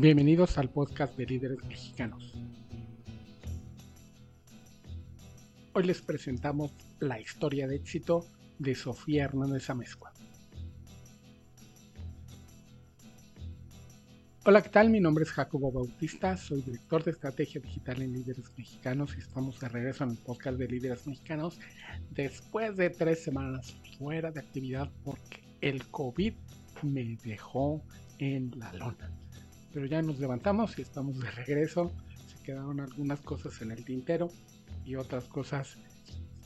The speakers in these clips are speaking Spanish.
Bienvenidos al podcast de líderes mexicanos. Hoy les presentamos la historia de éxito de Sofía Hernández Amezcua. Hola, ¿qué tal? Mi nombre es Jacobo Bautista, soy director de estrategia digital en Líderes Mexicanos y estamos de regreso en el podcast de Líderes Mexicanos después de tres semanas fuera de actividad porque el COVID me dejó en la lona pero ya nos levantamos y estamos de regreso. Se quedaron algunas cosas en el tintero y otras cosas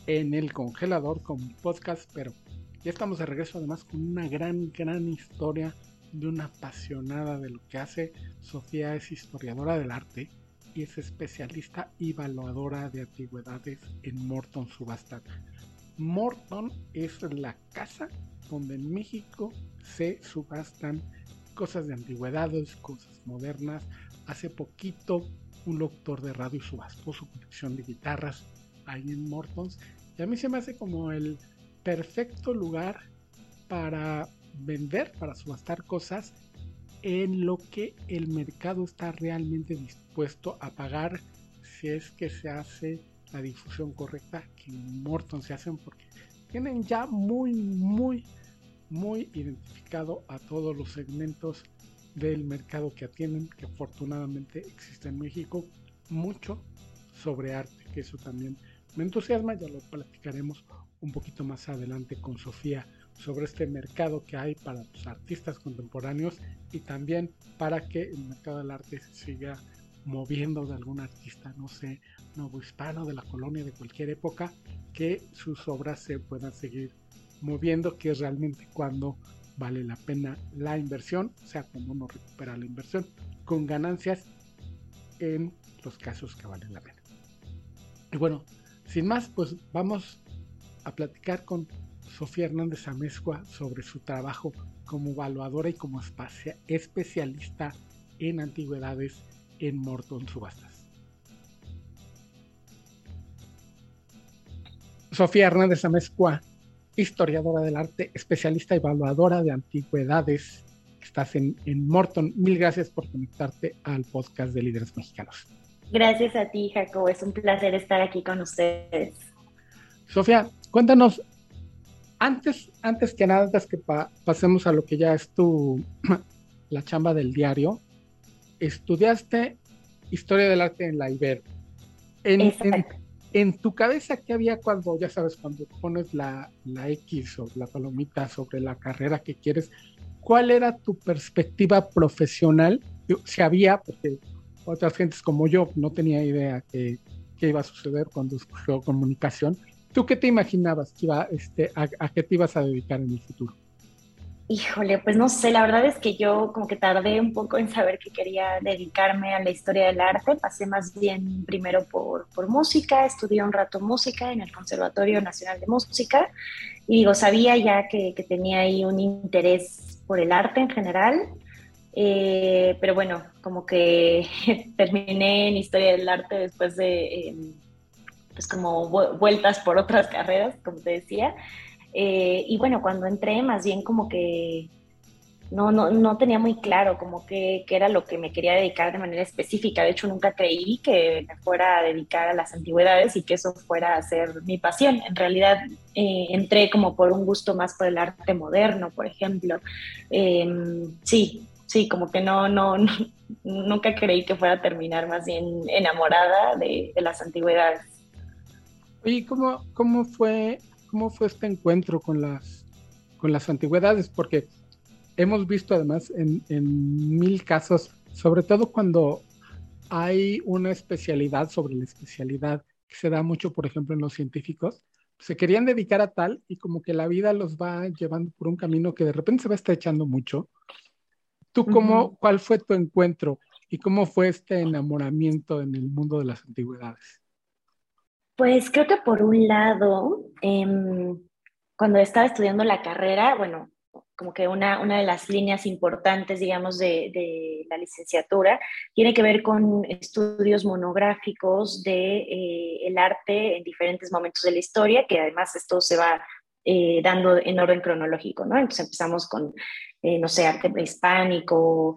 en el congelador como podcast, pero ya estamos de regreso además con una gran, gran historia de una apasionada de lo que hace. Sofía es historiadora del arte y es especialista y evaluadora de antigüedades en Morton Subastat. Morton es la casa donde en México se subastan cosas de antigüedades, cosas modernas. Hace poquito un locutor de radio subastó su colección de guitarras ahí en Mortons. Y a mí se me hace como el perfecto lugar para vender, para subastar cosas en lo que el mercado está realmente dispuesto a pagar si es que se hace la difusión correcta que en Morton se hacen porque tienen ya muy muy muy identificado a todos los segmentos del mercado que atienden, que afortunadamente existe en México, mucho sobre arte, que eso también me entusiasma, ya lo platicaremos un poquito más adelante con Sofía sobre este mercado que hay para los artistas contemporáneos y también para que el mercado del arte siga moviendo de algún artista, no sé, nuevo hispano de la colonia de cualquier época, que sus obras se puedan seguir moviendo, que es realmente cuando vale la pena la inversión, o sea, cuando uno recupera la inversión con ganancias en los casos que valen la pena. Y bueno, sin más, pues vamos a platicar con Sofía Hernández Amezcua sobre su trabajo como evaluadora y como especialista en antigüedades en Morton Subastas. Sofía Hernández Amezcua historiadora del arte, especialista evaluadora de antigüedades. Estás en, en Morton. Mil gracias por conectarte al podcast de Líderes Mexicanos. Gracias a ti, Jacobo. Es un placer estar aquí con ustedes. Sofía, cuéntanos, antes, antes que nada, antes que pasemos a lo que ya es tu, la chamba del diario, estudiaste historia del arte en la Ibero. En, en tu cabeza, ¿qué había cuando, ya sabes, cuando pones la, la X o la palomita sobre la carrera que quieres? ¿Cuál era tu perspectiva profesional? Si había, porque otras gentes como yo no tenía idea que, qué iba a suceder cuando escogió comunicación. ¿Tú qué te imaginabas que iba, este, a qué te ibas a dedicar en el futuro? Híjole, pues no sé, la verdad es que yo como que tardé un poco en saber que quería dedicarme a la historia del arte. Pasé más bien primero por, por música, estudié un rato música en el Conservatorio Nacional de Música y digo, sabía ya que, tenía ahí un interés por el arte en general, eh, pero bueno, como que terminé en historia del arte después de, em, pues como vueltas por otras carreras, como te decía. Eh, y bueno, cuando entré, más bien como que no, no, no tenía muy claro como que, era lo que me quería dedicar de manera específica. De hecho, nunca creí que me fuera a dedicar a las antigüedades y que eso fuera a ser mi pasión. En realidad, eh, entré como por un gusto más por el arte moderno, por ejemplo. Em, sí, sí, como que no, no, nunca creí que fuera a terminar más bien enamorada de, las antigüedades. ¿Y cómo, cómo fue cómo fue este encuentro con las, con las antigüedades, porque hemos visto además en, mil casos, sobre todo cuando hay una especialidad sobre la especialidad que se da mucho, por ejemplo, en los científicos, se querían dedicar a tal y como que la vida los va llevando por un camino que de repente se va estrechando mucho. ¿Tú cómo, cuál fue tu encuentro y cómo fue este enamoramiento en el mundo de las antigüedades? Pues creo que por un lado, em, cuando estaba estudiando la carrera, bueno, como que una, una de las líneas importantes, digamos, de, la licenciatura tiene que ver con estudios monográficos de eh, arte en diferentes momentos de la historia, que además esto se va eh, dando en orden cronológico, ¿no? Entonces empezamos con, eh, no sé, arte prehispánico,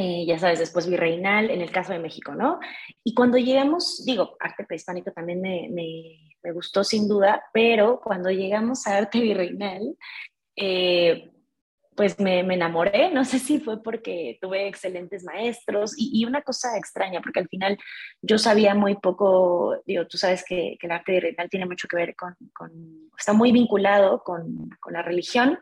eh, ya sabes, después virreinal, en el caso de México, ¿no? Y cuando llegamos, digo, arte prehispánico también me, me, gustó sin duda, pero cuando llegamos a arte virreinal, eh, pues me, me, enamoré, no sé si fue porque tuve excelentes maestros y, una cosa extraña, porque al final yo sabía muy poco, digo, tú sabes que, que el arte virreinal tiene mucho que ver con, con está muy vinculado con, con la religión,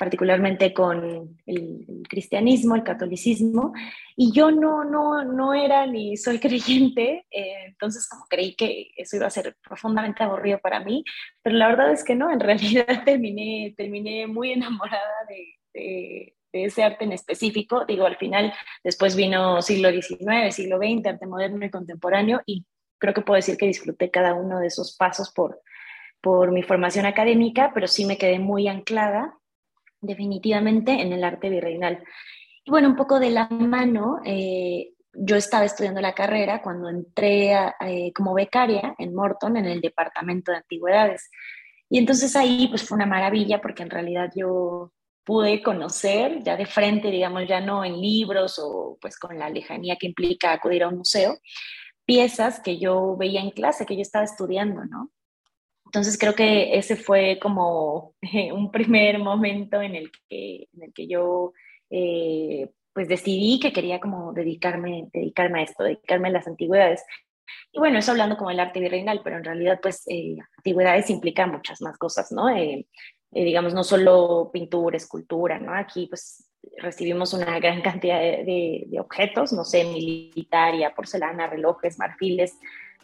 particularmente con el, cristianismo, el catolicismo, y yo no, no, no era ni soy creyente, eh, entonces como creí que eso iba a ser profundamente aburrido para mí, pero la verdad es que no, en realidad terminé, terminé muy enamorada de, de, ese arte en específico, digo, al final después vino siglo XIX, siglo XX, arte moderno y contemporáneo, y creo que puedo decir que disfruté cada uno de esos pasos por, por mi formación académica, pero sí me quedé muy anclada definitivamente en el arte virreinal. Y bueno, un poco de la mano, eh, yo estaba estudiando la carrera cuando entré eh, como becaria en Morton, en el departamento de antigüedades. Y entonces ahí pues fue una maravilla porque en realidad yo pude conocer ya de frente, digamos, ya no en libros o pues con la lejanía que implica acudir a un museo, piezas que yo veía en clase, que yo estaba estudiando, ¿no? Entonces creo que ese fue como un primer momento en el que, en el que yo eh, pues decidí que quería como dedicarme, dedicarme a esto, dedicarme a las antigüedades. Y bueno, eso hablando como el arte virreinal, pero en realidad pues eh, antigüedades implica muchas más cosas, ¿no? Eh, digamos, no solo pintura, escultura, ¿no? Aquí pues recibimos una gran cantidad de, de objetos, no sé, militaria, porcelana, relojes, marfiles,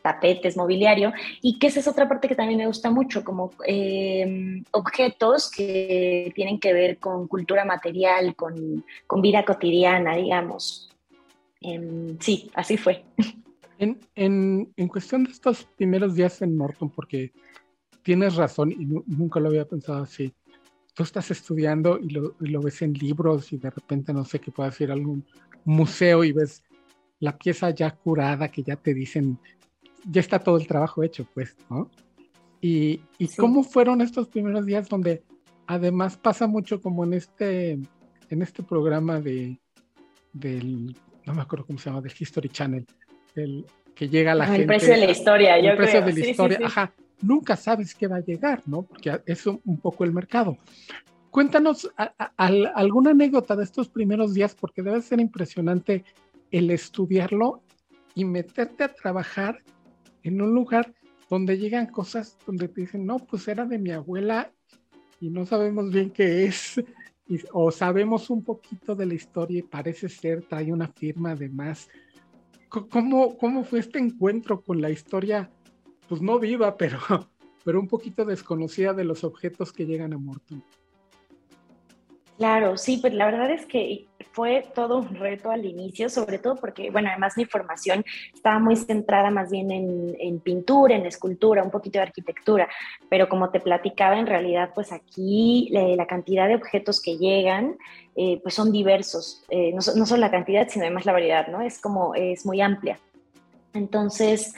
tapetes, mobiliario, y que esa es otra parte que también me gusta mucho, como em, objetos que tienen que ver con cultura material, con, vida cotidiana, digamos. Em, sí, así fue. En, en, en, cuestión de estos primeros días en Norton, porque tienes razón y nunca lo había pensado así, tú estás estudiando y lo, y lo, ves en libros y de repente no sé que puedas ir a algún museo y ves la pieza ya curada que ya te dicen ya está todo el trabajo hecho, pues, ¿no? Y, y cómo fueron estos primeros días donde además pasa mucho como en este, en este programa de, del, no me acuerdo cómo se llama, del History Channel, del, que llega la gente. El precio de la historia, el precio de la historia, ajá. Nunca sabes qué va a llegar, ¿no? Porque es un, poco el mercado. Cuéntanos alguna anécdota de estos primeros días, porque debe ser impresionante el estudiarlo y meterte a trabajar en un lugar donde llegan cosas donde te dicen, no, pues era de mi abuela y no sabemos bien qué es, o sabemos un poquito de la historia y parece ser, trae una firma además. ¿Cómo, ¿Cómo fue este encuentro con la historia, pues no viva, pero, pero un poquito desconocida de los objetos que llegan a Morton? Claro, sí, pues la verdad es que fue todo un reto al inicio, sobre todo porque, bueno, además mi formación estaba muy centrada más bien en, pintura, en escultura, un poquito de arquitectura, pero como te platicaba, en realidad, pues aquí la, cantidad de objetos que llegan, eh, pues son diversos, eh, no, no solo la cantidad, sino además la variedad, ¿no? Es como, es muy amplia. Entonces,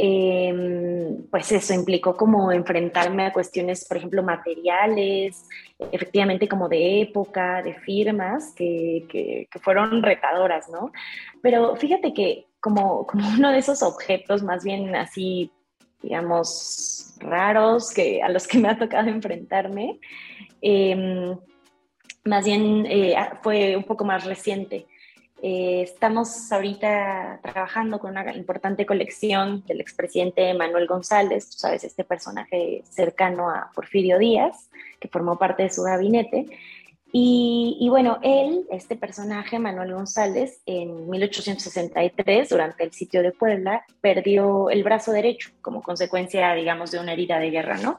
Em, pues eso implicó como enfrentarme a cuestiones, por ejemplo, materiales, efectivamente como de época, de firmas, que, que, fueron retadoras, ¿no? Pero fíjate que como, como uno de esos objetos más bien así, digamos, raros que, a los que me ha tocado enfrentarme, em, más bien eh, fue un poco más reciente. Eh, estamos ahorita trabajando con una importante colección del expresidente Manuel González, sabes, este personaje cercano a Porfirio Díaz, que formó parte de su gabinete. Y, bueno, él, este personaje, Manuel González, en 1863, durante el sitio de Puebla, perdió el brazo derecho como consecuencia, digamos, de una herida de guerra, ¿no?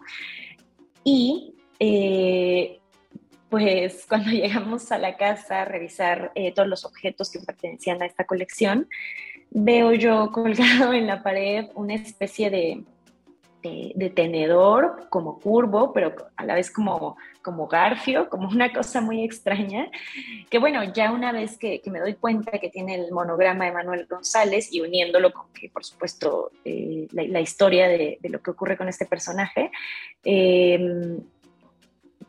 Y eh, pues cuando llegamos a la casa a revisar eh, todos los objetos que pertenecían a esta colección, veo yo colgado en la pared una especie de, de, tenedor como curvo, pero a la vez como, como garfio, como una cosa muy extraña, que bueno, ya una vez que, me doy cuenta que tiene el monograma de Manuel González y uniéndolo con que, por supuesto, eh, la, historia de, lo que ocurre con este personaje, eh,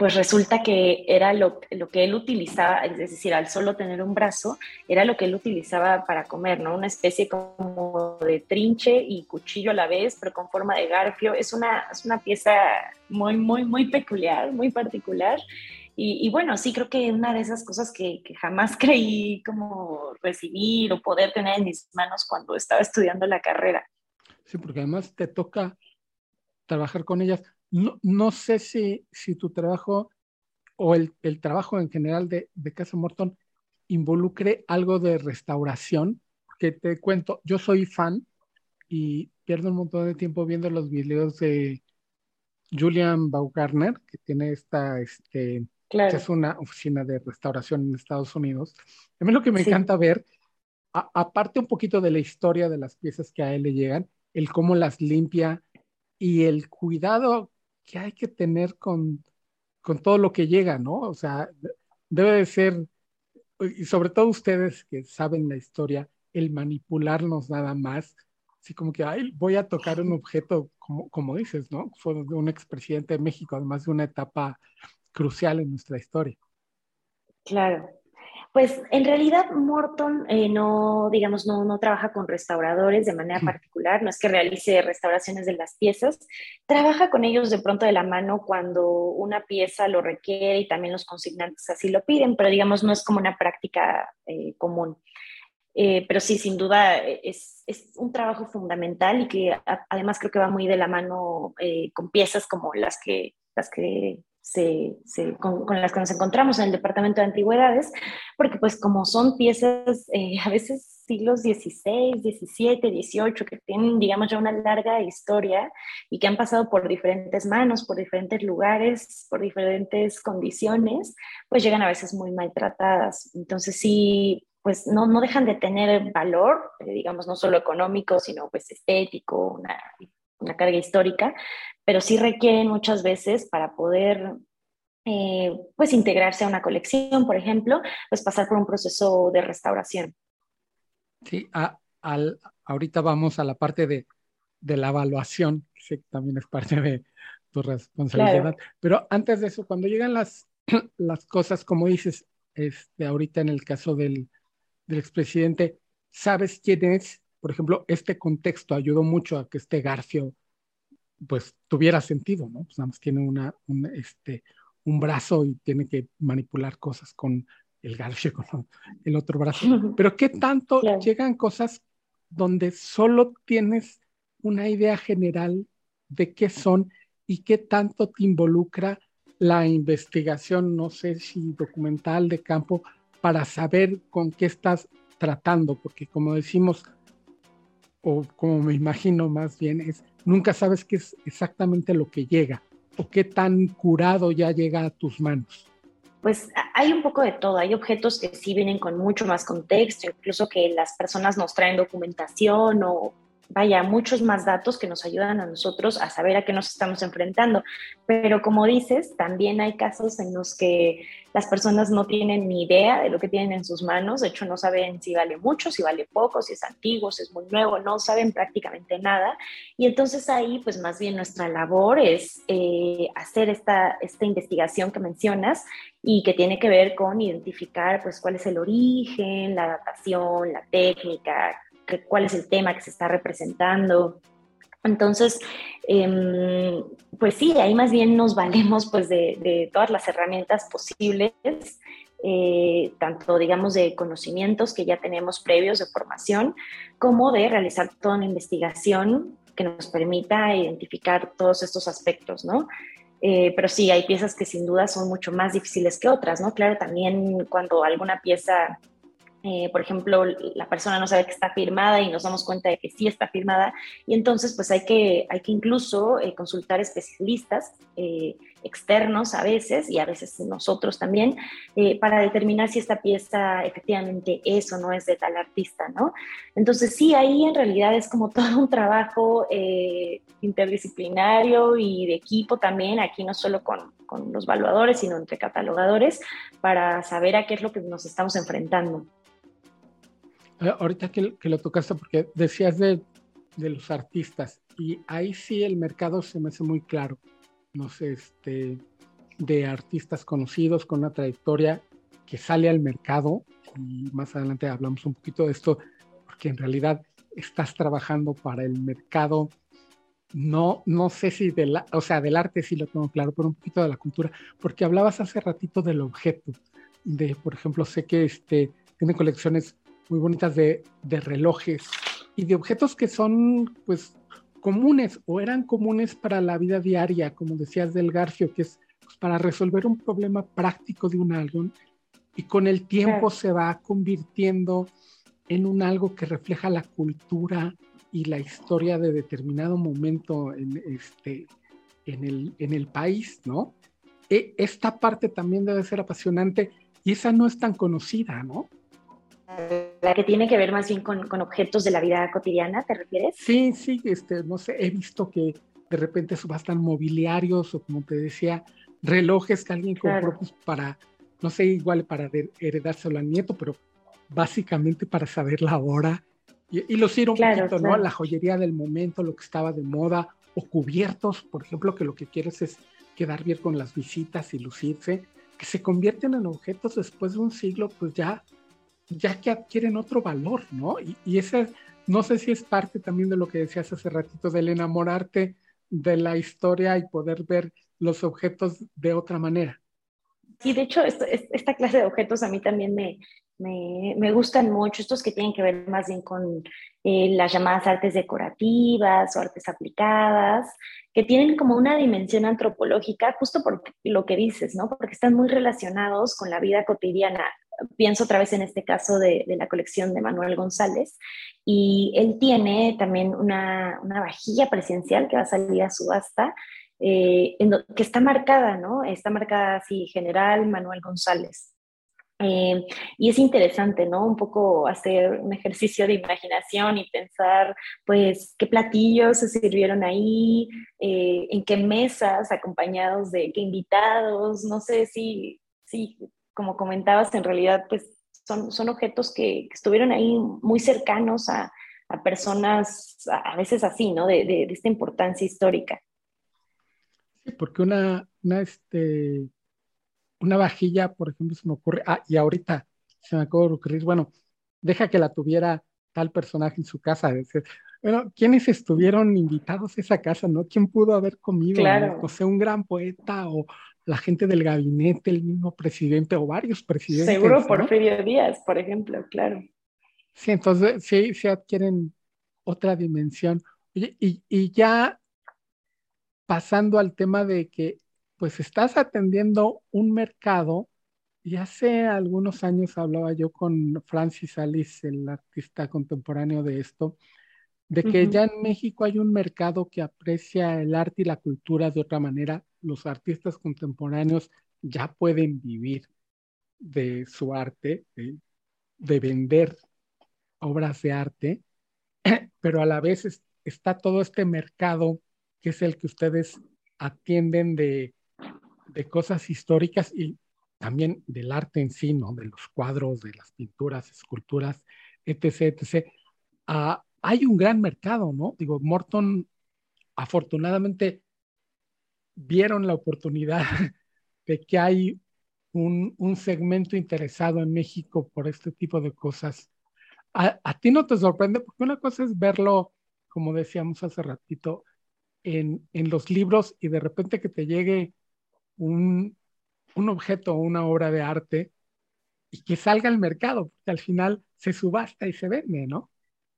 pues resulta que era lo, lo, que él utilizaba, es decir, al solo tener un brazo, era lo que él utilizaba para comer, ¿no? Una especie como de trinche y cuchillo a la vez, pero con forma de garfio. Es una, es una pieza muy, muy, muy peculiar, muy particular. Y, bueno, sí creo que una de esas cosas que, que, jamás creí como recibir o poder tener en mis manos cuando estaba estudiando la carrera. Sí, porque además te toca trabajar con ellas no, no sé si, si tu trabajo o el, el trabajo en general de, de, Casa Morton involucre algo de restauración, que te cuento, yo soy fan y pierdo un montón de tiempo viendo los videos de Julian Baumgartner, que tiene esta, este, que es una oficina de restauración en Estados Unidos. A mí lo que me encanta ver, aparte un poquito de la historia de las piezas que a él le llegan, el cómo las limpia y el cuidado que hay que tener con, con todo lo que llega, ¿no? O sea, debe de ser, y sobre todo ustedes que saben la historia, el manipularnos nada más, así como que, ay, voy a tocar un objeto, como, como dices, ¿no? Fue un expresidente de México, además de una etapa crucial en nuestra historia. Claro, pues en realidad Morton eh, no, digamos, no, no, trabaja con restauradores de manera particular, no es que realice restauraciones de las piezas, trabaja con ellos de pronto de la mano cuando una pieza lo requiere y también los consignantes así lo piden, pero digamos no es como una práctica eh, común. Eh, pero sí, sin duda es, es, un trabajo fundamental y que además creo que va muy de la mano con piezas como las que, las que se, con, las que nos encontramos en el Departamento de Antigüedades, porque pues como son piezas eh, a veces siglos XVI, XVII, XVIII, que tienen, digamos, ya una larga historia y que han pasado por diferentes manos, por diferentes lugares, por diferentes condiciones, pues llegan a veces muy maltratadas. Entonces sí, pues no, no dejan de tener valor, eh, digamos, no solo económico, sino pues estético, una una carga histórica, pero sí requieren muchas veces para poder eh, pues integrarse a una colección, por ejemplo, pues pasar por un proceso de restauración. Sí, al, ahorita vamos a la parte de, de la evaluación, que también es parte de tu responsabilidad. Pero antes de eso, cuando llegan las, las cosas, como dices, este, ahorita en el caso del, del expresidente, ¿sabes quién es? Por ejemplo, este contexto ayudó mucho a que este Garfio pues tuviera sentido, ¿no? Pues nada más tiene una, un, este, un brazo y tiene que manipular cosas con el Garfio, con el otro brazo. Pero ¿qué tanto llegan cosas donde solo tienes una idea general de qué son y qué tanto te involucra la investigación, no sé si documental de campo, para saber con qué estás tratando, porque como decimos, o como me imagino más bien, es nunca sabes qué es exactamente lo que llega o qué tan curado ya llega a tus manos. Pues hay un poco de todo, hay objetos que sí vienen con mucho más contexto, incluso que las personas nos traen documentación o vaya, muchos más datos que nos ayudan a nosotros a saber a qué nos estamos enfrentando. Pero como dices, también hay casos en los que las personas no tienen ni idea de lo que tienen en sus manos, de hecho no saben si vale mucho, si vale poco, si es antiguo, si es muy nuevo, no saben prácticamente nada. Y entonces ahí, pues más bien nuestra labor es eh, hacer esta, esta investigación que mencionas y que tiene que ver con identificar pues cuál es el origen, la datación, la técnica, cuál es el tema que se está representando. Entonces, em, pues sí, ahí más bien nos valemos pues de, todas las herramientas posibles, eh, tanto digamos de conocimientos que ya tenemos previos de formación, como de realizar toda una investigación que nos permita identificar todos estos aspectos, ¿no? Eh, pero sí, hay piezas que sin duda son mucho más difíciles que otras, ¿no? Claro, también cuando alguna pieza eh, por ejemplo, la persona no sabe que está firmada y nos damos cuenta de que sí está firmada y entonces pues hay que, hay que incluso eh, consultar especialistas eh, externos a veces y a veces nosotros también para determinar si esta pieza efectivamente es o no es de tal artista, ¿no? Entonces sí, ahí en realidad es como todo un trabajo interdisciplinario y de equipo también, aquí no solo con, con los valuadores, sino entre catalogadores, para saber a qué es lo que nos estamos enfrentando. Ahorita que, lo tocaste, porque decías de, de, los artistas, y ahí sí el mercado se me hace muy claro. No sé, este, de artistas conocidos con una trayectoria que sale al mercado y más adelante hablamos un poquito de esto porque en realidad estás trabajando para el mercado no, no sé si de la, o sea, del arte sí lo tengo claro, pero un poquito de la cultura, porque hablabas hace ratito del objeto, de, por ejemplo, sé que este, tiene colecciones muy bonitas de, de relojes y de objetos que son, pues, comunes o eran comunes para la vida diaria, como decías del Garfio, que es pues, para resolver un problema práctico de un álbum y con el tiempo se va convirtiendo en un algo que refleja la cultura y la historia de determinado momento en, este, en, el, en el país, ¿no? E, esta parte también debe ser apasionante y esa no es tan conocida, ¿no? La que tiene que ver más bien con, con objetos de la vida cotidiana, ¿te refieres? Sí, sí, este, no sé, he visto que de repente subastan mobiliarios o como te decía, relojes que alguien compró pues, para, no sé, igual para heredárselo al nieto, pero básicamente para saber la hora y, los ir un poquito, ¿no? La joyería del momento, lo que estaba de moda, o cubiertos, por ejemplo, que lo que quieres es quedar bien con las visitas y lucirse, que se convierten en objetos después de un siglo, pues ya, ya que adquieren otro valor, ¿no? Y, y ese, no sé si es parte también de lo que decías hace ratito, del enamorarte de la historia y poder ver los objetos de otra manera. Sí, de hecho, esta clase de objetos a mí también me, me, me, gustan mucho, estos que tienen que ver más bien con eh, las llamadas artes decorativas o artes aplicadas, que tienen como una dimensión antropológica, justo por lo que dices, ¿no? Porque están muy relacionados con la vida cotidiana. Pienso otra vez en este caso de, de la colección de Manuel González, y él tiene también una, una vajilla presidencial que va a salir a subasta, eh, que está marcada, ¿no? Está marcada así, General Manuel González. Eh, y es interesante, ¿no? Un poco hacer un ejercicio de imaginación y pensar, pues, qué platillos se sirvieron ahí, eh, en qué mesas, acompañados de qué invitados, no sé si, si como comentabas, en realidad, pues, son, son objetos que, estuvieron ahí muy cercanos a, a personas, a, veces así, ¿no? De, de, de, esta importancia histórica. Sí, porque una, una este una vajilla, por ejemplo, se me ocurre, ah, y ahorita se me acaba de ocurrir, bueno, deja que la tuviera tal personaje en su casa. bueno, ¿quiénes estuvieron invitados a esa casa, no? ¿Quién pudo haber comido? Claro. No sé, un gran poeta o la gente del gabinete, el mismo presidente o varios presidentes. Seguro Porfirio Díaz, por ejemplo, claro. Sí, entonces sí, se adquieren otra dimensión. y, y ya pasando al tema de que pues estás atendiendo un mercado. Y hace algunos años hablaba yo con Francis Alice, el artista contemporáneo de esto, de que ya en México hay un mercado que aprecia el arte y la cultura de otra manera. Los artistas contemporáneos ya pueden vivir de su arte, de, vender obras de arte, pero a la vez está todo este mercado que es el que ustedes atienden de de cosas históricas y también del arte en sí, ¿no? De los cuadros, de las pinturas, esculturas, etc., etc. Ah, hay un gran mercado, ¿no? Digo, Morton, afortunadamente, vieron la oportunidad de que hay un, un segmento interesado en México por este tipo de cosas. A, a, ti no te sorprende, porque una cosa es verlo, como decíamos hace ratito, en, en los libros y de repente que te llegue un, un objeto o una obra de arte y que salga al mercado, porque al final se subasta y se vende, ¿no?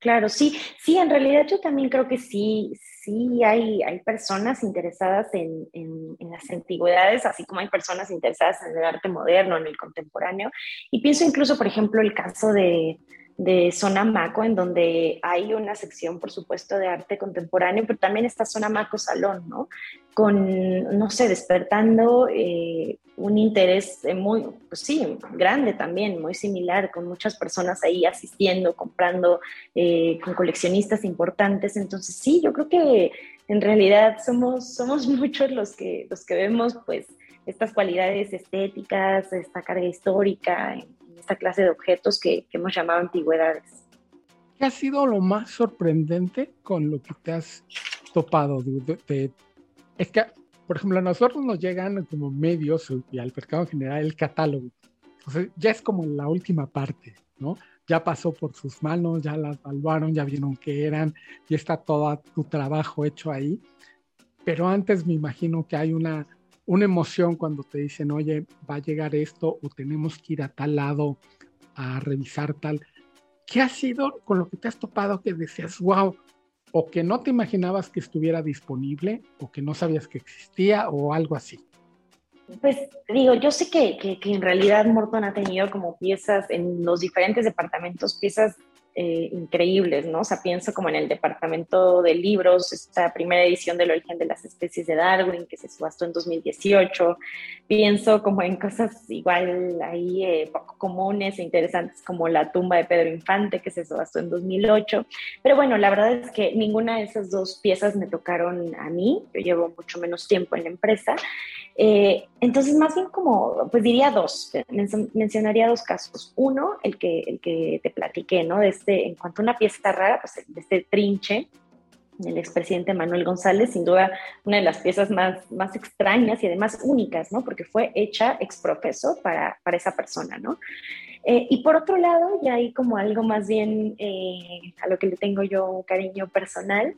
Claro, sí, sí, en realidad yo también creo que sí, sí hay, hay personas interesadas en, en, en, las antigüedades, así como hay personas interesadas en el arte moderno, en el contemporáneo. Y pienso incluso, por ejemplo, el caso de, de Zona Maco, en donde hay una sección, por supuesto, de arte contemporáneo, pero también está Zona Maco Salón, ¿no? Con, no sé, despertando eh, un interés muy, pues sí, grande también, muy similar, con muchas personas ahí asistiendo, comprando, eh, con coleccionistas importantes. Entonces, sí, yo creo que en realidad somos, somos muchos los que, los que vemos, pues, estas cualidades estéticas, esta carga histórica, esta clase de objetos que, hemos llamado antigüedades. ¿Qué ha sido lo más sorprendente con lo que te has topado? es que por ejemplo, a nosotros nos llegan como medios y al mercado en general el catálogo. Entonces, ya es como la última parte, ¿no? Ya pasó por sus manos, ya la evaluaron, ya vieron qué eran, y está todo tu trabajo hecho ahí. Pero antes me imagino que hay una, una emoción cuando te dicen, oye, va a llegar esto o tenemos que ir a tal lado a revisar tal. ¿Qué ha sido con lo que te has topado que decías, wow, o que no te imaginabas que estuviera disponible, o que no sabías que existía, o algo así? Pues digo, yo sé que, que, que en realidad Morton ha tenido como piezas en los diferentes departamentos, piezas eh, increíbles, ¿no? O sea, pienso como en el departamento de libros, esta primera edición del origen de las especies de Darwin que se subastó en 2018. Pienso como en cosas igual ahí eh, poco comunes e interesantes como la tumba de Pedro Infante que se subastó en 2008. Pero bueno, la verdad es que ninguna de esas dos piezas me tocaron a mí. Yo llevo mucho menos tiempo en la empresa. Eh, entonces, más bien como, pues diría dos, mencionaría dos casos. Uno, el que, el que te platiqué, ¿no? De este, en cuanto a una pieza rara, pues de este trinche del expresidente Manuel González, sin duda una de las piezas más, más extrañas y además únicas, ¿no? Porque fue hecha ex profeso para, para esa persona, ¿no? Eh, y por otro lado, ya hay como algo más bien eh, a lo que le tengo yo un cariño personal,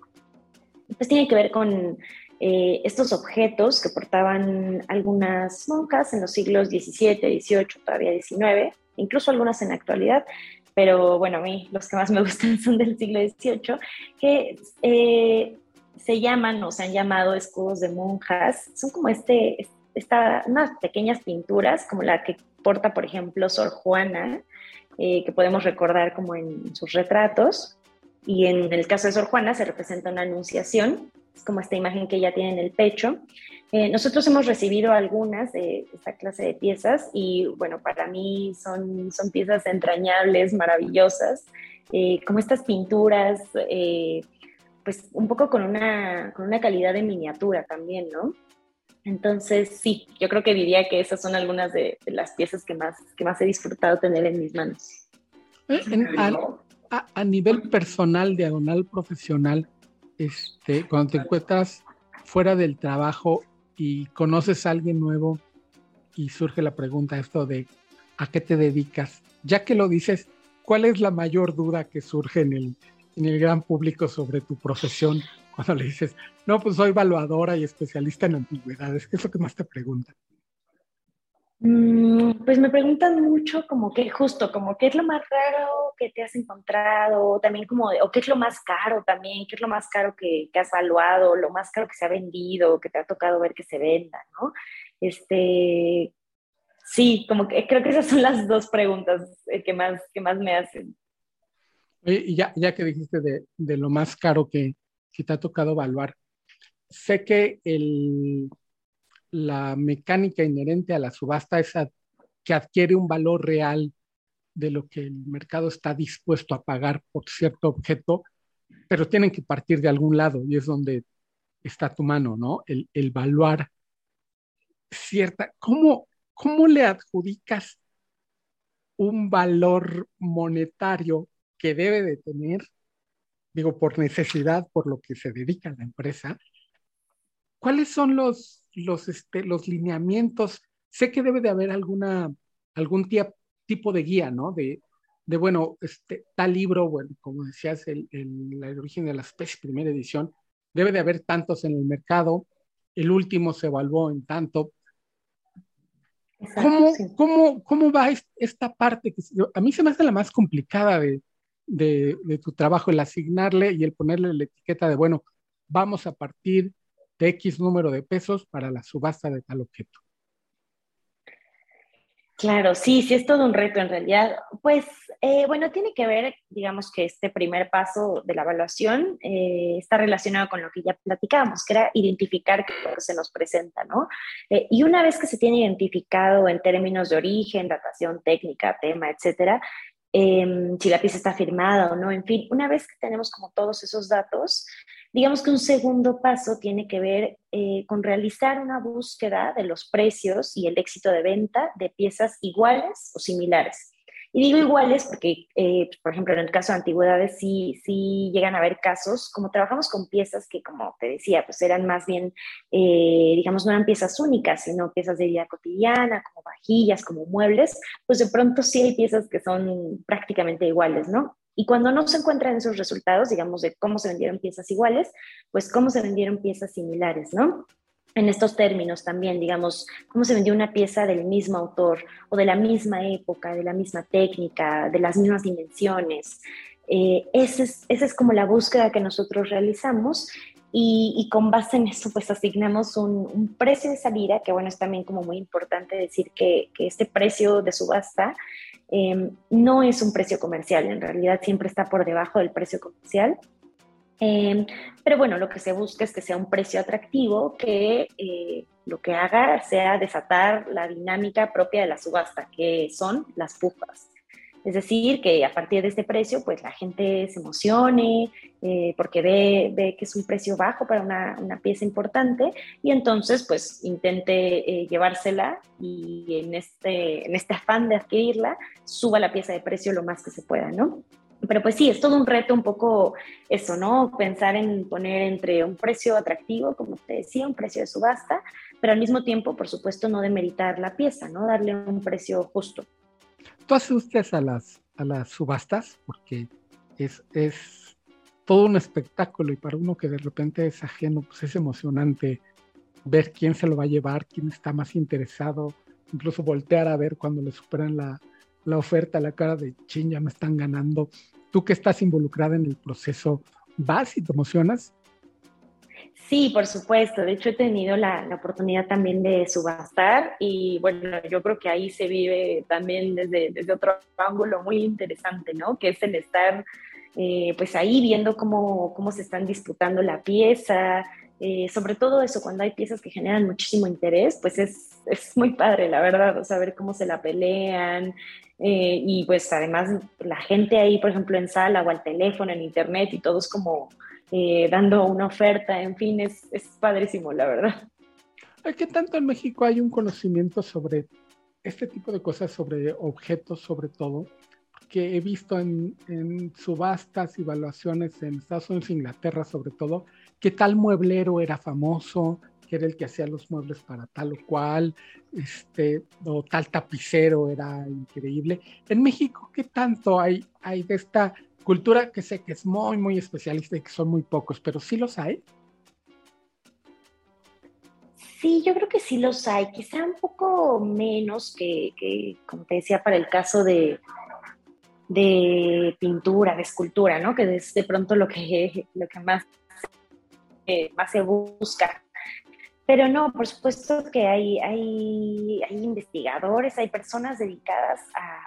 pues tiene que ver con eh, estos objetos que portaban algunas monjas en los siglos XVII, XVIII, todavía XIX, incluso algunas en la actualidad, pero bueno, a mí los que más me gustan son del siglo XVIII, que eh, se llaman o se han llamado escudos de monjas. Son como este, esta, unas pequeñas pinturas, como la que porta, por ejemplo, Sor Juana, eh, que podemos recordar como en sus retratos. Y en el caso de Sor Juana se representa una anunciación como esta imagen que ella tiene en el pecho. Eh, nosotros hemos recibido algunas de esta clase de piezas y bueno, para mí son, son piezas entrañables, maravillosas, eh, como estas pinturas, eh, pues un poco con una, con una calidad de miniatura también, ¿no? Entonces, sí, yo creo que diría que esas son algunas de, las piezas que más, que más he disfrutado tener en mis manos. a, a, nivel personal, diagonal profesional, este, cuando te encuentras fuera del trabajo y conoces a alguien nuevo y surge la pregunta esto de ¿a qué te dedicas? Ya que lo dices, ¿cuál es la mayor duda que surge en el, en el gran público sobre tu profesión cuando le dices, no, pues soy evaluadora y especialista en antigüedades? ¿Qué es lo que más te preguntan? Mm, pues me preguntan mucho como que justo, como qué es lo más raro que te has encontrado, también como, o qué es lo más caro también, qué es lo más caro que, que has evaluado, lo más caro que se ha vendido, que te ha tocado ver que se venda, ¿no? Este, sí, como que creo que esas son las dos preguntas eh, que más, que más me hacen. y ya, ya que dijiste de, de lo más caro que, que te ha tocado evaluar, sé que el, la mecánica inherente a la subasta es que adquiere un valor real de lo que el mercado está dispuesto a pagar por cierto objeto, pero tienen que partir de algún lado y es donde está tu mano, ¿no? El, evaluar cierta, ¿cómo, ¿cómo le adjudicas un valor monetario que debe de tener, digo, por necesidad, por lo que se dedica la empresa? ¿Cuáles son los los, este, los lineamientos, sé que debe de haber alguna, algún tipo de guía, ¿no? De, de bueno, este, tal libro, bueno, como decías, el, el, origen de la especie, primera edición, debe de haber tantos en el mercado, el último se evaluó en tanto. ¿Cómo, ¿cómo, ¿Cómo va esta parte? Que a mí se me hace la más complicada de, de, de tu trabajo, el asignarle y el ponerle la etiqueta de, bueno, vamos a partir de X número de pesos para la subasta de tal objeto. Claro, sí, sí es todo un reto en realidad. Pues eh, bueno, tiene que ver, digamos que este primer paso de la evaluación eh, está relacionado con lo que ya platicábamos, que era identificar qué se nos presenta, ¿no? Eh, y una vez que se tiene identificado en términos de origen, datación técnica, tema, etcétera, em, si la pieza está firmada o no, en fin, una vez que tenemos como todos esos datos, Digamos que un segundo paso tiene que ver eh, con realizar una búsqueda de los precios y el éxito de venta de piezas iguales o similares. Y digo iguales porque, eh, por ejemplo, en el caso de antigüedades sí, sí llegan a haber casos, como trabajamos con piezas que, como te decía, pues eran más bien, eh, digamos, no eran piezas únicas, sino piezas de vida cotidiana, como vajillas, como muebles, pues de pronto sí hay piezas que son prácticamente iguales, ¿no? Y cuando no se encuentran esos resultados, digamos, de cómo se vendieron piezas iguales, pues cómo se vendieron piezas similares, ¿no? En estos términos también, digamos, cómo se vendió una pieza del mismo autor o de la misma época, de la misma técnica, de las mismas dimensiones. Eh, esa, es, es, como la búsqueda que nosotros realizamos y, con base en eso pues asignamos un, precio de salida, que bueno, es también como muy importante decir que, que este precio de subasta Em, no es un precio comercial, en realidad siempre está por debajo del precio comercial. Em, pero bueno, lo que se busca es que sea un precio atractivo que eh, lo que haga sea desatar la dinámica propia de la subasta, que son las pujas. Es decir, que a partir de este precio, pues la gente se emocione eh, porque ve, que es un precio bajo para una, una pieza importante y entonces pues intente eh, llevársela y en este, en este afán de adquirirla, suba la pieza de precio lo más que se pueda, ¿no? Pero pues sí, es todo un reto un poco eso, ¿no? Pensar en poner entre un precio atractivo, como te decía, un precio de subasta, pero al mismo tiempo, por supuesto, no demeritar la pieza, ¿no? Darle un precio justo. ¿Tú asustes a las, a las subastas? Porque es, es todo un espectáculo y para uno que de repente es ajeno, pues es emocionante ver quién se lo va a llevar, quién está más interesado, incluso voltear a ver cuando le superan la, la oferta, la cara de chin, ya me están ganando. Tú que estás involucrada en el proceso, ¿vas y te emocionas? Sí, por supuesto. De hecho, he tenido la, oportunidad también de subastar y bueno, yo creo que ahí se vive también desde, desde otro ángulo muy interesante, ¿no? Que es el estar eh, pues ahí viendo cómo, cómo se están disputando la pieza, eh, sobre todo eso, cuando hay piezas que generan muchísimo interés, pues es, es muy padre, la verdad, saber cómo se la pelean. Eh, y pues además la gente ahí, por ejemplo, en sala o al teléfono, en internet y todos como eh, dando una oferta, en fin, es, es padrísimo, la verdad. ¿Qué tanto en México hay un conocimiento sobre este tipo de cosas, sobre objetos sobre todo? Que he visto en, en subastas y evaluaciones en Estados Unidos Inglaterra sobre todo, que tal mueblero era famoso, que era el que hacía los muebles para tal o cual, este, o tal tapicero era increíble. En México, ¿qué tanto hay, hay de esta cultura que sé que es muy, muy especialista y que son muy pocos, pero sí los hay. Sí, yo creo que sí los hay, quizá un poco menos que, como te decía, para el caso de, de pintura, de escultura, ¿no? Que es de pronto lo que, lo que más, más se busca. Pero no, por supuesto que hay, hay, hay investigadores, hay personas dedicadas a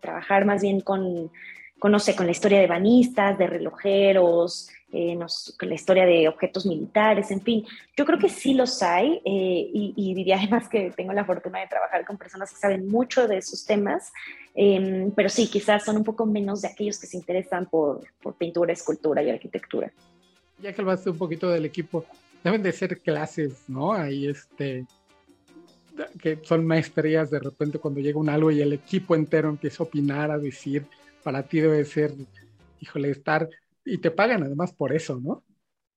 trabajar más bien con conoce con la historia de banistas, de relojeros, eh, con la historia de objetos militares, en fin, yo creo que sí los hay eh, y, y, además que tengo la fortuna de trabajar con personas que saben mucho de esos temas, em, pero sí, quizás son un poco menos de aquellos que se interesan por, por pintura, escultura y arquitectura. Ya que hablaste un poquito del equipo, deben de ser clases, ¿no? Ahí este que son maestrías de repente cuando llega un algo y el equipo entero empieza a opinar, a decir, para ti debe ser, híjole, estar, y te pagan además por eso, ¿no?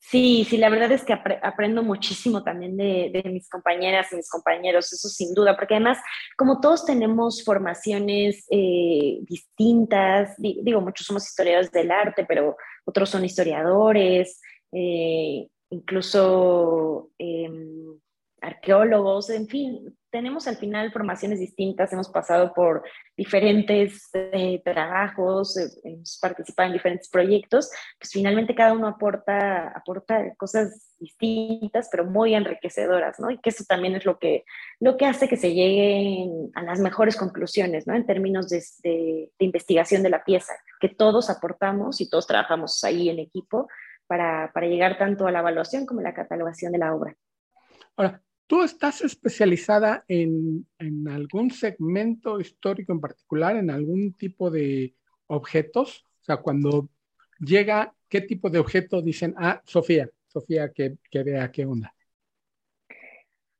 Sí, sí, la verdad es que aprendo muchísimo también de, mis compañeras y mis compañeros, eso sin duda, porque además, como todos tenemos formaciones eh, distintas, digo, muchos somos historiadores del arte, pero otros son historiadores, eh, incluso em, arqueólogos, en fin, tenemos al final formaciones distintas, hemos pasado por diferentes eh, trabajos, eh, hemos participado en diferentes proyectos, pues finalmente cada uno aporta, aporta cosas distintas, pero muy enriquecedoras, ¿no? Y que eso también es lo que, lo que hace que se lleguen a las mejores conclusiones, ¿no? En términos de, de, investigación de la pieza, que todos aportamos y todos trabajamos ahí en equipo para, para llegar tanto a la evaluación como a la catalogación de la obra. Ahora, ¿Tú estás especializada en, algún segmento histórico en particular, en algún tipo de objetos? O sea, cuando llega, ¿qué tipo de objeto dicen, ah, Sofía, Sofía, que, vea qué onda?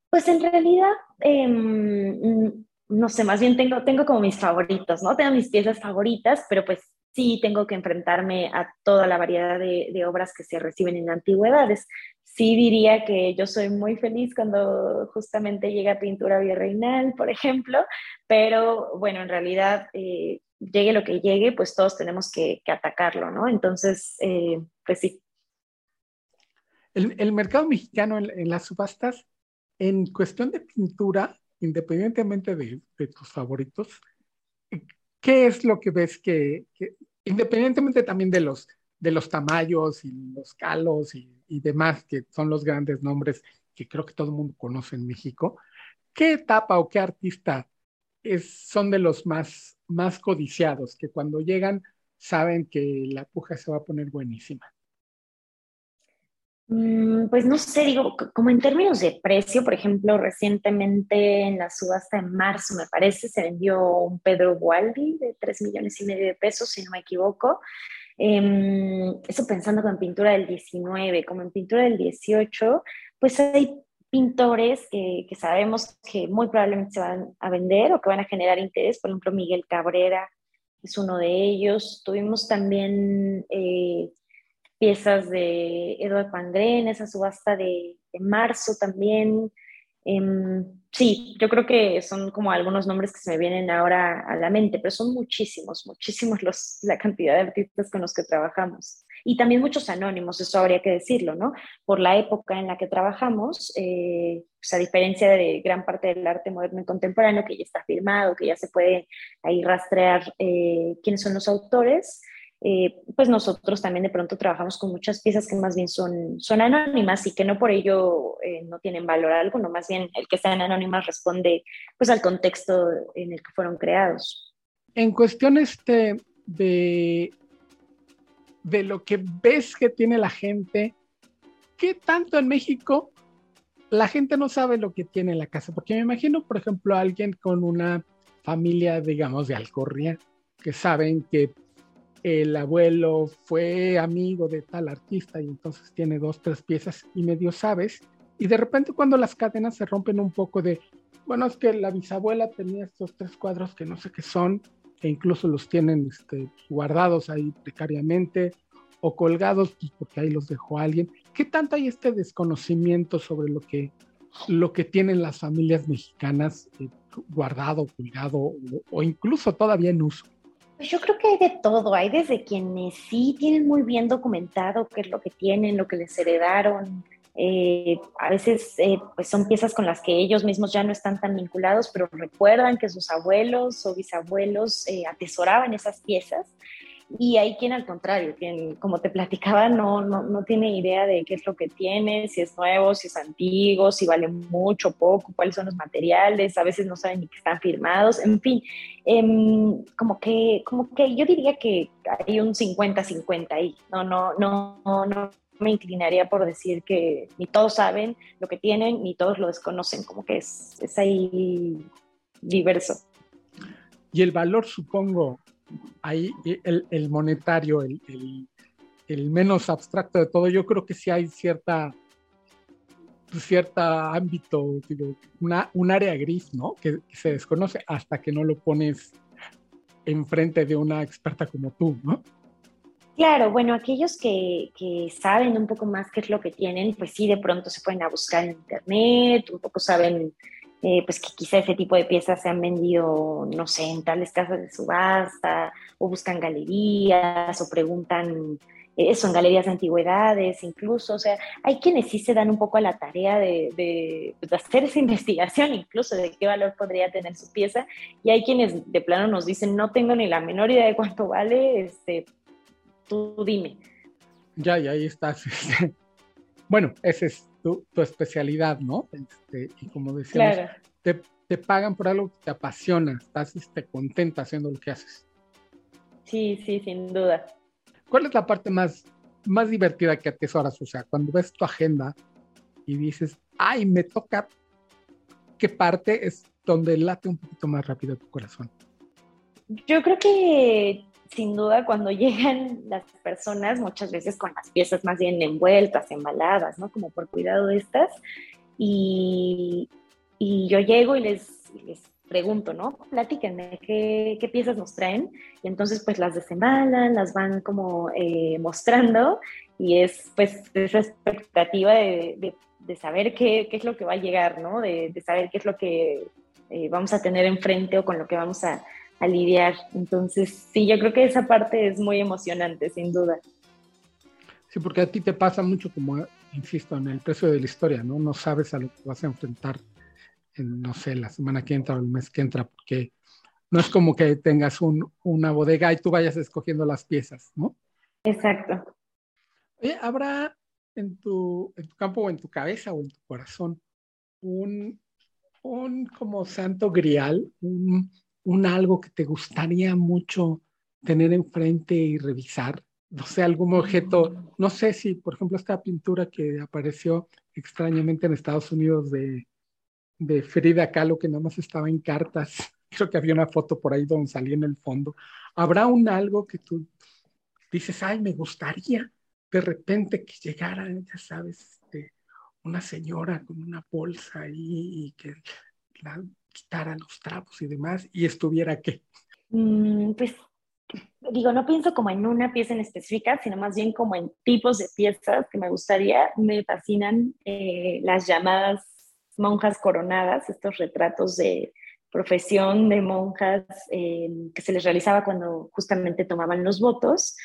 Pues en realidad, em, no sé, más bien tengo, tengo como mis favoritos, ¿no? Tengo mis piezas favoritas, pero pues sí tengo que enfrentarme a toda la variedad de, obras que se reciben en antigüedades. Sí diría que yo soy muy feliz cuando justamente llega pintura virreinal, por ejemplo, pero bueno, en realidad, eh, llegue lo que llegue, pues todos tenemos que, atacarlo, ¿no? Entonces, eh, pues sí. El, mercado mexicano en, las subastas, en cuestión de pintura, independientemente de, tus favoritos, ¿qué es lo que ves que, independientemente también de los, de los tamaños y los calos y, demás, que son los grandes nombres que creo que todo el mundo conoce en México, ¿qué etapa o qué artista es, son de los más, más codiciados, que cuando llegan saben que la puja se va a poner buenísima? Mm, pues no sé, digo, como en términos de precio, por ejemplo, recientemente en la subasta de marzo, me parece, se vendió un Pedro Gualdi de 3 millones y medio de pesos, si no me equivoco. Em, eso pensando con pintura del 19, como en pintura del 18, pues hay pintores que, sabemos que muy probablemente se van a vender o que van a generar interés. Por ejemplo, Miguel Cabrera es uno de ellos. Tuvimos también eh, piezas de Eduard Pangren, esa subasta de, marzo también. Em, sí, yo creo que son como algunos nombres que se me vienen ahora a la mente, pero son muchísimos, muchísimos los, la cantidad de artistas con los que trabajamos. Y también muchos anónimos, eso habría que decirlo, ¿no? Por la época en la que trabajamos, eh, pues a diferencia de gran parte del arte moderno y contemporáneo, que ya está firmado, que ya se puede ahí rastrear eh, quiénes son los autores, eh, pues nosotros también de pronto trabajamos con muchas piezas que más bien son, son anónimas y que no por ello eh, no tienen valor alguno, más bien el que sean anónimas responde pues al contexto en el que fueron creados. En cuestión este de, de lo que ves que tiene la gente, ¿qué tanto en México la gente no sabe lo que tiene en la casa? Porque me imagino, por ejemplo, alguien con una familia, digamos, de Alcorria, que saben que el abuelo fue amigo de tal artista y entonces tiene dos, tres piezas y medio sabes. Y de repente cuando las cadenas se rompen un poco de, bueno, es que la bisabuela tenía estos tres cuadros que no sé qué son, e incluso los tienen este, guardados ahí precariamente o colgados pues, porque ahí los dejó alguien. ¿Qué tanto hay este desconocimiento sobre lo que, lo que tienen las familias mexicanas eh, guardado, colgado o, o incluso todavía en uso? Pues yo creo que hay de todo, hay desde quienes sí tienen muy bien documentado qué es lo que tienen, lo que les heredaron. Eh, a veces eh, pues son piezas con las que ellos mismos ya no están tan vinculados, pero recuerdan que sus abuelos o bisabuelos eh, atesoraban esas piezas y hay quien al contrario, quien como te platicaba no, no, no, tiene idea de qué es lo que tiene, si es nuevo, si es antiguo, si vale mucho, poco, cuáles son los materiales, a veces no saben ni que están firmados, en fin, em, como, que, como que yo diría que hay un 50-50 ahí, no, no, no, no, me inclinaría por decir que ni todos saben lo que tienen, ni todos lo desconocen, como que es, es ahí diverso. Y el valor, supongo, ahí el, monetario, el, menos abstracto de todo, yo creo que sí hay cierta cierta ámbito, una, un área gris, ¿no? Que, se desconoce hasta que no lo pones enfrente de una experta como tú, ¿no? Claro, bueno, aquellos que, que, saben un poco más qué es lo que tienen, pues sí, de pronto se pueden a buscar en internet, un poco saben eh, pues que quizá ese tipo de piezas se han vendido, no sé, en tales casas de subasta, o buscan galerías, o preguntan eso en galerías de antigüedades, incluso, o sea, hay quienes sí se dan un poco a la tarea de, pues, hacer esa investigación, incluso de qué valor podría tener su pieza, y hay quienes de plano nos dicen, no tengo ni la menor idea de cuánto vale, este, tú dime. Ya, y ahí estás. bueno, ese es tu, especialidad, ¿no? Este, y como decíamos, te, te, pagan por algo que te apasiona, estás este, contenta haciendo lo que haces. Sí, sí, sin duda. ¿Cuál es la parte más, más divertida que atesoras? O sea, cuando ves tu agenda y dices, ay, me toca, ¿qué parte es donde late un poquito más rápido tu corazón? Yo creo que sin duda cuando llegan las personas, muchas veces con las piezas más bien envueltas, embaladas, ¿no? Como por cuidado de estas. Y, y yo llego y les, les pregunto, ¿no? Platíquenme qué, qué, piezas nos traen. Y entonces pues las desembalan, las van como eh, mostrando y es pues esa expectativa de, de, saber qué, qué, es lo que va a llegar, ¿no? De, saber qué es lo que eh, vamos a tener enfrente o con lo que vamos a, a lidiar. Entonces, sí, yo creo que esa parte es muy emocionante, sin duda. Sí, porque a ti te pasa mucho como, insisto, en el precio de la historia, ¿no? No sabes a lo que vas a enfrentar en, no sé, la semana que entra o el mes que entra, porque no es como que tengas una bodega y tú vayas escogiendo las piezas, ¿no? Exacto. Oye, ¿habrá en tu, en tu campo o en tu cabeza o en tu corazón un, un como santo grial, un, un algo que te gustaría mucho tener enfrente y revisar? No sé, algún objeto, no sé si, por ejemplo, esta pintura que apareció extrañamente en Estados Unidos de, de Frida Kahlo, que nada más estaba en cartas, creo que había una foto por ahí donde salía en el fondo. ¿Habrá un algo que tú dices, ay, me gustaría de repente que llegara, ya sabes, este, una señora con una bolsa ahí y que la quitara los trapos y demás y estuviera qué? Mm, pues digo, no pienso como en una pieza en específica, sino más bien como en tipos de piezas que me gustaría. Me fascinan eh, las llamadas monjas coronadas, estos retratos de profesión de monjas eh, que se les realizaba cuando justamente tomaban los votos.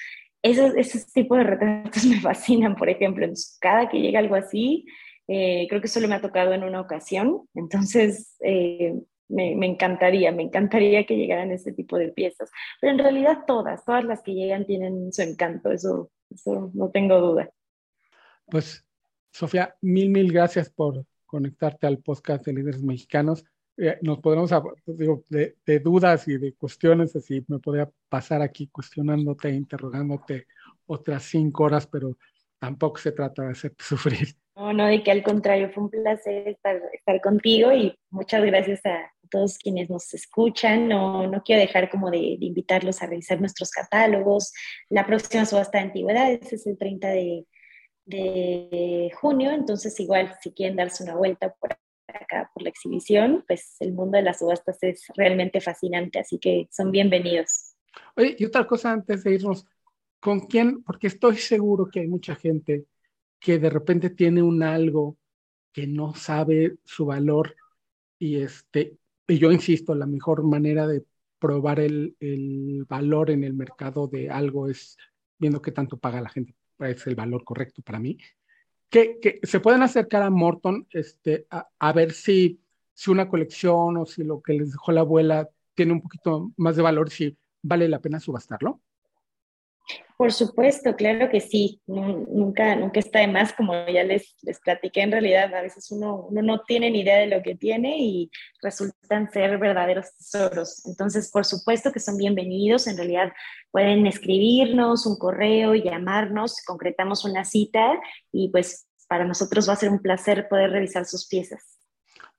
Esos, esos tipos de retratos me fascinan, por ejemplo. cada que llega algo así, eh, creo que solo me ha tocado en una ocasión, entonces eh, me, encantaría, me encantaría que llegaran este tipo de piezas. Pero en realidad todas, todas las que llegan tienen su encanto, eso, eso no tengo duda. Pues, Sofía, mil, mil gracias por conectarte al podcast de líderes mexicanos. Eh, nos podemos, digo, de, de, dudas y de cuestiones, así me podría pasar aquí cuestionándote, interrogándote otras cinco horas, pero tampoco se trata de hacerte sufrir. No, no, de que al contrario, fue un placer estar, estar contigo y muchas gracias a todos quienes nos escuchan. No, no quiero dejar como de, invitarlos a revisar nuestros catálogos. La próxima subasta de antigüedades es el 30 de, de junio, entonces igual si quieren darse una vuelta por acá por la exhibición, pues el mundo de las subastas es realmente fascinante, así que son bienvenidos. Oye, y otra cosa antes de irnos, ¿con quién? Porque estoy seguro que hay mucha gente que de repente tiene un algo que no sabe su valor y este, y yo insisto, la mejor manera de probar el, el valor en el mercado de algo es viendo qué tanto paga la gente, es el valor correcto para mí. Que, que se pueden acercar a Morton este, a, a ver si, si una colección o si lo que les dejó la abuela tiene un poquito más de valor, si vale la pena subastarlo. Por supuesto, claro que sí. Nunca, nunca está de más, como ya les, les platiqué, en realidad a veces uno, no tiene ni idea de lo que tiene y resultan ser verdaderos tesoros. Entonces, por supuesto que son bienvenidos. En realidad pueden escribirnos un correo, llamarnos, concretamos una cita y pues para nosotros va a ser un placer poder revisar sus piezas.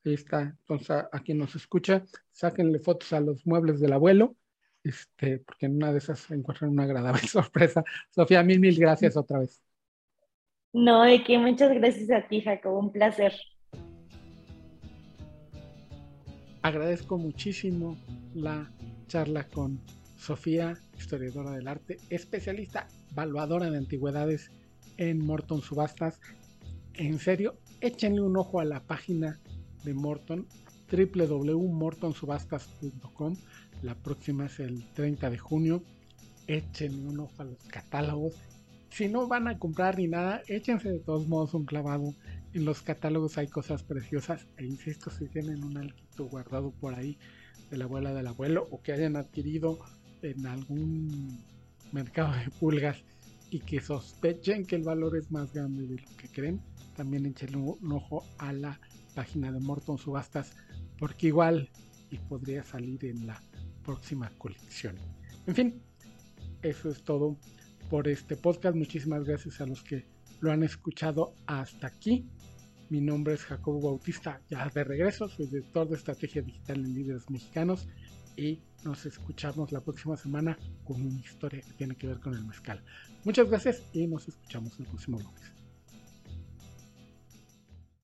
Ahí está. Entonces, a quien nos escucha, sáquenle fotos a los muebles del abuelo este, porque en una de esas encuentran una agradable sorpresa. Sofía, mil, mil gracias otra vez. No, de que muchas gracias a ti, Jacob, un placer. Agradezco muchísimo la charla con Sofía, historiadora del arte, especialista, evaluadora de antigüedades en Morton Subastas. En serio, échenle un ojo a la página de Morton, www.mortonsubastas.com. La próxima es el 30 de junio. Échenle un ojo a los catálogos. Si no van a comprar ni nada, échense de todos modos un clavado. En los catálogos hay cosas preciosas. E insisto, si tienen un alquito guardado por ahí de la abuela del abuelo o que hayan adquirido en algún mercado de pulgas y que sospechen que el valor es más grande de lo que creen, también échenle un ojo a la página de Morton Subastas porque igual y podría salir en la próxima colección. En fin, eso es todo por este podcast. Muchísimas gracias a los que lo han escuchado hasta aquí. Mi nombre es Jacobo Bautista, ya de regreso, soy director de estrategia digital en líderes mexicanos y nos escuchamos la próxima semana con una historia que tiene que ver con el mezcal. Muchas gracias y nos escuchamos el próximo lunes.